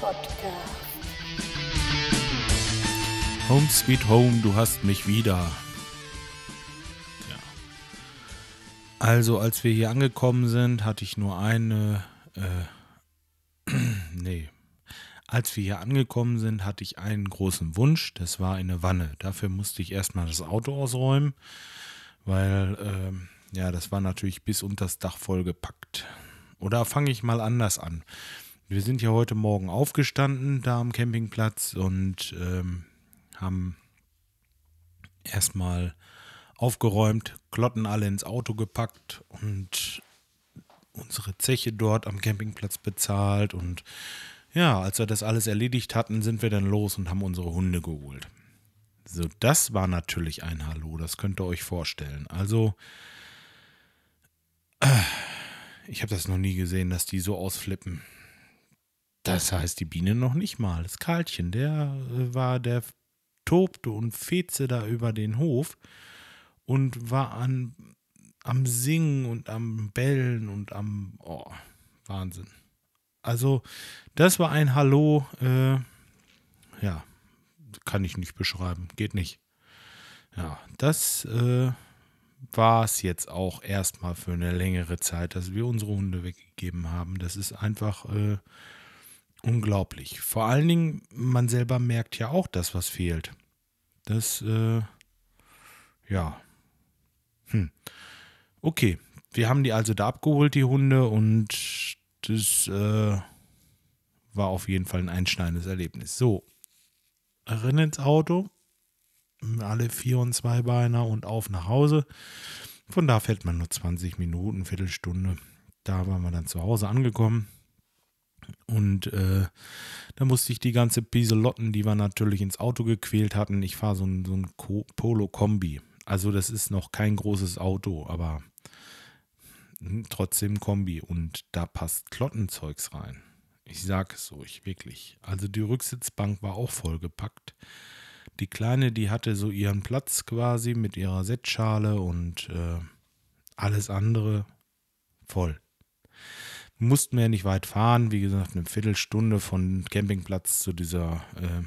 Podcast. Home Sweet Home, du hast mich wieder. Ja. Also, als wir hier angekommen sind, hatte ich nur eine. Äh, nee. Als wir hier angekommen sind, hatte ich einen großen Wunsch. Das war eine Wanne. Dafür musste ich erstmal das Auto ausräumen, weil, ähm, ja, das war natürlich bis unter das Dach vollgepackt. Oder fange ich mal anders an. Wir sind ja heute Morgen aufgestanden da am Campingplatz und ähm, haben erstmal aufgeräumt, Klotten alle ins Auto gepackt und unsere Zeche dort am Campingplatz bezahlt. Und ja, als wir das alles erledigt hatten, sind wir dann los und haben unsere Hunde geholt. So, das war natürlich ein Hallo, das könnt ihr euch vorstellen. Also, ich habe das noch nie gesehen, dass die so ausflippen. Das heißt, die Biene noch nicht mal. Das Karlchen, der äh, war, der tobte und fezte da über den Hof und war an, am Singen und am Bellen und am, oh, Wahnsinn. Also, das war ein Hallo, äh, ja, kann ich nicht beschreiben, geht nicht. Ja, das äh, war es jetzt auch erstmal für eine längere Zeit, dass wir unsere Hunde weggegeben haben. Das ist einfach äh, unglaublich. Vor allen Dingen, man selber merkt ja auch das, was fehlt. Das, äh, ja. Hm. Okay, wir haben die also da abgeholt, die Hunde, und das äh, war auf jeden Fall ein einschneidendes Erlebnis. So, rein ins Auto, alle vier und zwei Beiner und auf nach Hause. Von da fährt man nur 20 Minuten, Viertelstunde. Da waren wir dann zu Hause angekommen. Und äh, da musste ich die ganze Pieselotten, die wir natürlich ins Auto gequält hatten. Ich fahre so ein, so ein Polo-Kombi. Also das ist noch kein großes Auto, aber trotzdem Kombi. Und da passt Klottenzeugs rein. Ich sage es euch wirklich. Also die Rücksitzbank war auch vollgepackt. Die Kleine, die hatte so ihren Platz quasi mit ihrer Setzschale und äh, alles andere voll mussten wir ja nicht weit fahren. Wie gesagt, eine Viertelstunde von Campingplatz zu dieser äh,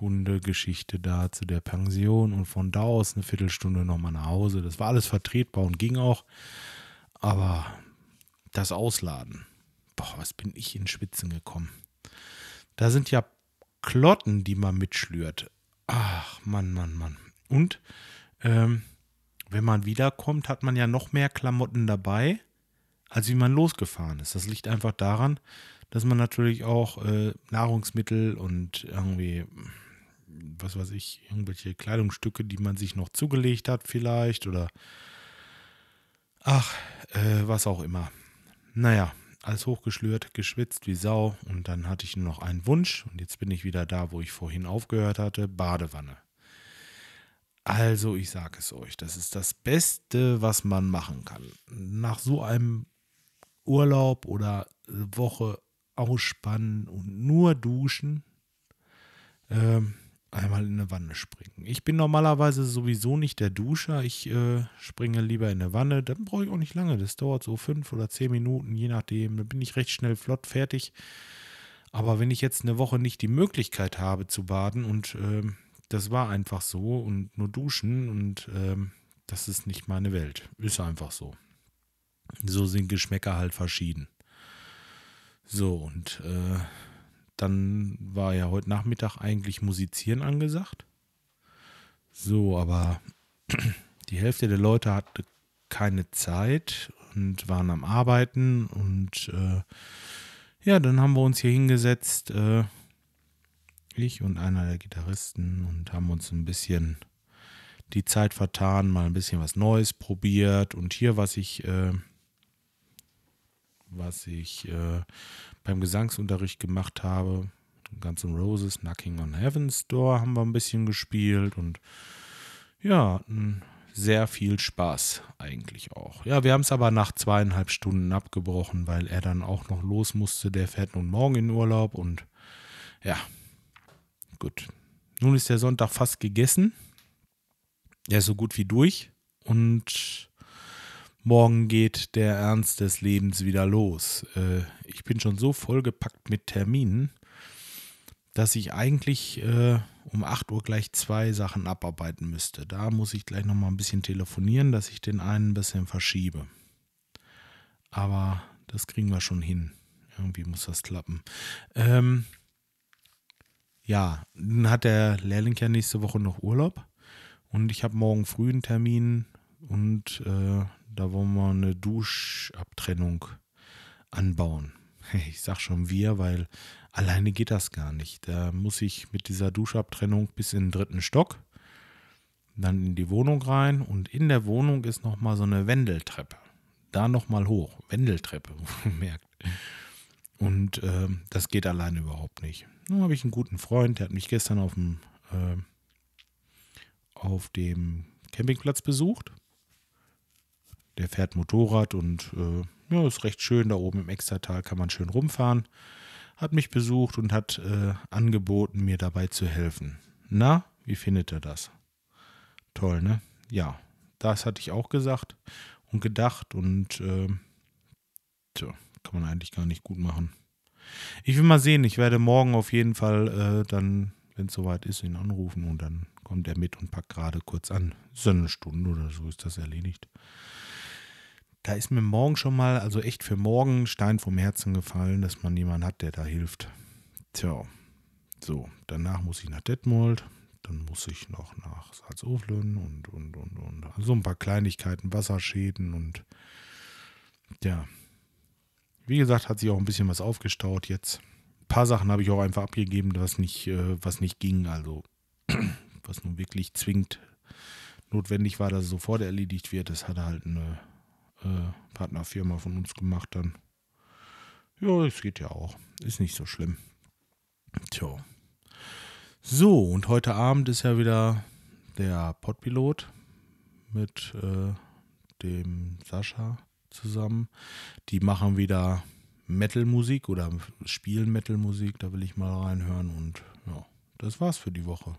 Hundegeschichte da, zu der Pension und von da aus eine Viertelstunde nochmal nach Hause. Das war alles vertretbar und ging auch. Aber das Ausladen, boah, was bin ich in Schwitzen gekommen. Da sind ja Klotten, die man mitschlürt. Ach, Mann, Mann, Mann. Und ähm, wenn man wiederkommt, hat man ja noch mehr Klamotten dabei als wie man losgefahren ist. Das liegt einfach daran, dass man natürlich auch äh, Nahrungsmittel und irgendwie, was weiß ich, irgendwelche Kleidungsstücke, die man sich noch zugelegt hat, vielleicht oder ach, äh, was auch immer. Naja, alles hochgeschlürt, geschwitzt wie Sau und dann hatte ich nur noch einen Wunsch und jetzt bin ich wieder da, wo ich vorhin aufgehört hatte, Badewanne. Also, ich sage es euch, das ist das Beste, was man machen kann. Nach so einem Urlaub oder Woche ausspannen und nur duschen, ähm, einmal in eine Wanne springen. Ich bin normalerweise sowieso nicht der Duscher. Ich äh, springe lieber in eine Wanne. Dann brauche ich auch nicht lange. Das dauert so fünf oder zehn Minuten, je nachdem. Dann bin ich recht schnell flott fertig. Aber wenn ich jetzt eine Woche nicht die Möglichkeit habe zu baden und äh, das war einfach so und nur duschen und äh, das ist nicht meine Welt. Ist einfach so. So sind Geschmäcker halt verschieden. So, und äh, dann war ja heute Nachmittag eigentlich Musizieren angesagt. So, aber die Hälfte der Leute hatte keine Zeit und waren am Arbeiten und äh, ja, dann haben wir uns hier hingesetzt, äh, ich und einer der Gitarristen und haben uns ein bisschen die Zeit vertan, mal ein bisschen was Neues probiert und hier, was ich äh, was ich äh, beim Gesangsunterricht gemacht habe. Guns N' Roses, Knocking on Heaven's Door haben wir ein bisschen gespielt und ja, sehr viel Spaß eigentlich auch. Ja, wir haben es aber nach zweieinhalb Stunden abgebrochen, weil er dann auch noch los musste. Der fährt nun morgen in Urlaub und ja, gut. Nun ist der Sonntag fast gegessen. Er ist so gut wie durch und morgen geht der Ernst des Lebens wieder los. Äh, ich bin schon so vollgepackt mit Terminen, dass ich eigentlich äh, um 8 Uhr gleich zwei Sachen abarbeiten müsste. Da muss ich gleich nochmal ein bisschen telefonieren, dass ich den einen ein bisschen verschiebe. Aber das kriegen wir schon hin. Irgendwie muss das klappen. Ähm, ja, dann hat der Lehrling ja nächste Woche noch Urlaub. Und ich habe morgen früh einen Termin und äh, da wollen wir eine Duschabtrennung anbauen. Ich sag schon wir, weil alleine geht das gar nicht. Da muss ich mit dieser Duschabtrennung bis in den dritten Stock, dann in die Wohnung rein und in der Wohnung ist nochmal so eine Wendeltreppe. Da nochmal hoch. Wendeltreppe, merkt. Und äh, das geht alleine überhaupt nicht. Nun habe ich einen guten Freund, der hat mich gestern auf dem, äh, auf dem Campingplatz besucht der fährt Motorrad und äh, ja, ist recht schön. Da oben im Extratal kann man schön rumfahren. Hat mich besucht und hat äh, angeboten, mir dabei zu helfen. Na, wie findet er das? Toll, ne? Ja, das hatte ich auch gesagt und gedacht und äh, tja, kann man eigentlich gar nicht gut machen. Ich will mal sehen, ich werde morgen auf jeden Fall äh, dann, wenn es soweit ist, ihn anrufen und dann kommt er mit und packt gerade kurz an. So eine Stunde oder so ist das erledigt. Da ist mir morgen schon mal, also echt für morgen, Stein vom Herzen gefallen, dass man jemanden hat, der da hilft. Tja, so, danach muss ich nach Detmold, dann muss ich noch nach Salzuflen und, und, und, und. Also ein paar Kleinigkeiten, Wasserschäden und ja. Wie gesagt, hat sich auch ein bisschen was aufgestaut jetzt. Ein paar Sachen habe ich auch einfach abgegeben, was nicht, äh, was nicht ging, also was nun wirklich zwingend notwendig war, dass es sofort erledigt wird. Das hatte halt eine äh, Partnerfirma von uns gemacht dann. Ja, es geht ja auch. Ist nicht so schlimm. Tja. So, und heute Abend ist ja wieder der Podpilot mit äh, dem Sascha zusammen. Die machen wieder Metal-Musik oder spielen Metal-Musik. Da will ich mal reinhören. Und ja, das war's für die Woche.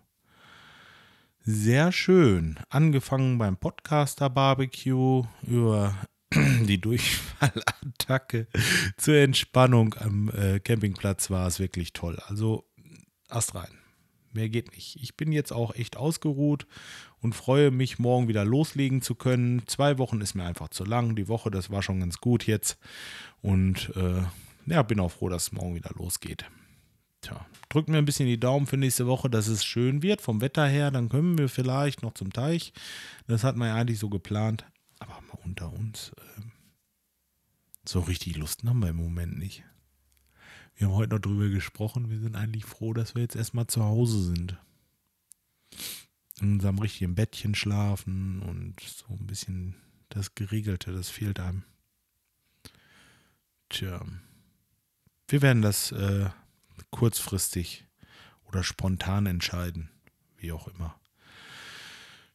Sehr schön. Angefangen beim Podcaster Barbecue über die Durchfallattacke zur Entspannung am äh, Campingplatz war es wirklich toll. Also Ast rein. Mehr geht nicht. Ich bin jetzt auch echt ausgeruht und freue mich, morgen wieder loslegen zu können. Zwei Wochen ist mir einfach zu lang. Die Woche, das war schon ganz gut jetzt. Und äh, ja, bin auch froh, dass es morgen wieder losgeht. Tja, drückt mir ein bisschen die Daumen für nächste Woche, dass es schön wird vom Wetter her. Dann können wir vielleicht noch zum Teich. Das hat man ja eigentlich so geplant. Aber mal unter uns. Äh, so richtig Lust haben wir im Moment nicht. Wir haben heute noch drüber gesprochen. Wir sind eigentlich froh, dass wir jetzt erstmal zu Hause sind. In unserem richtigen Bettchen schlafen und so ein bisschen das Geregelte, das fehlt einem. Tja. Wir werden das äh, kurzfristig oder spontan entscheiden. Wie auch immer.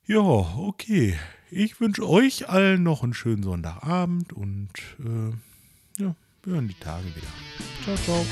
Ja, okay. Ich wünsche euch allen noch einen schönen Sonntagabend und äh, ja, wir hören die Tage wieder. Ciao, ciao.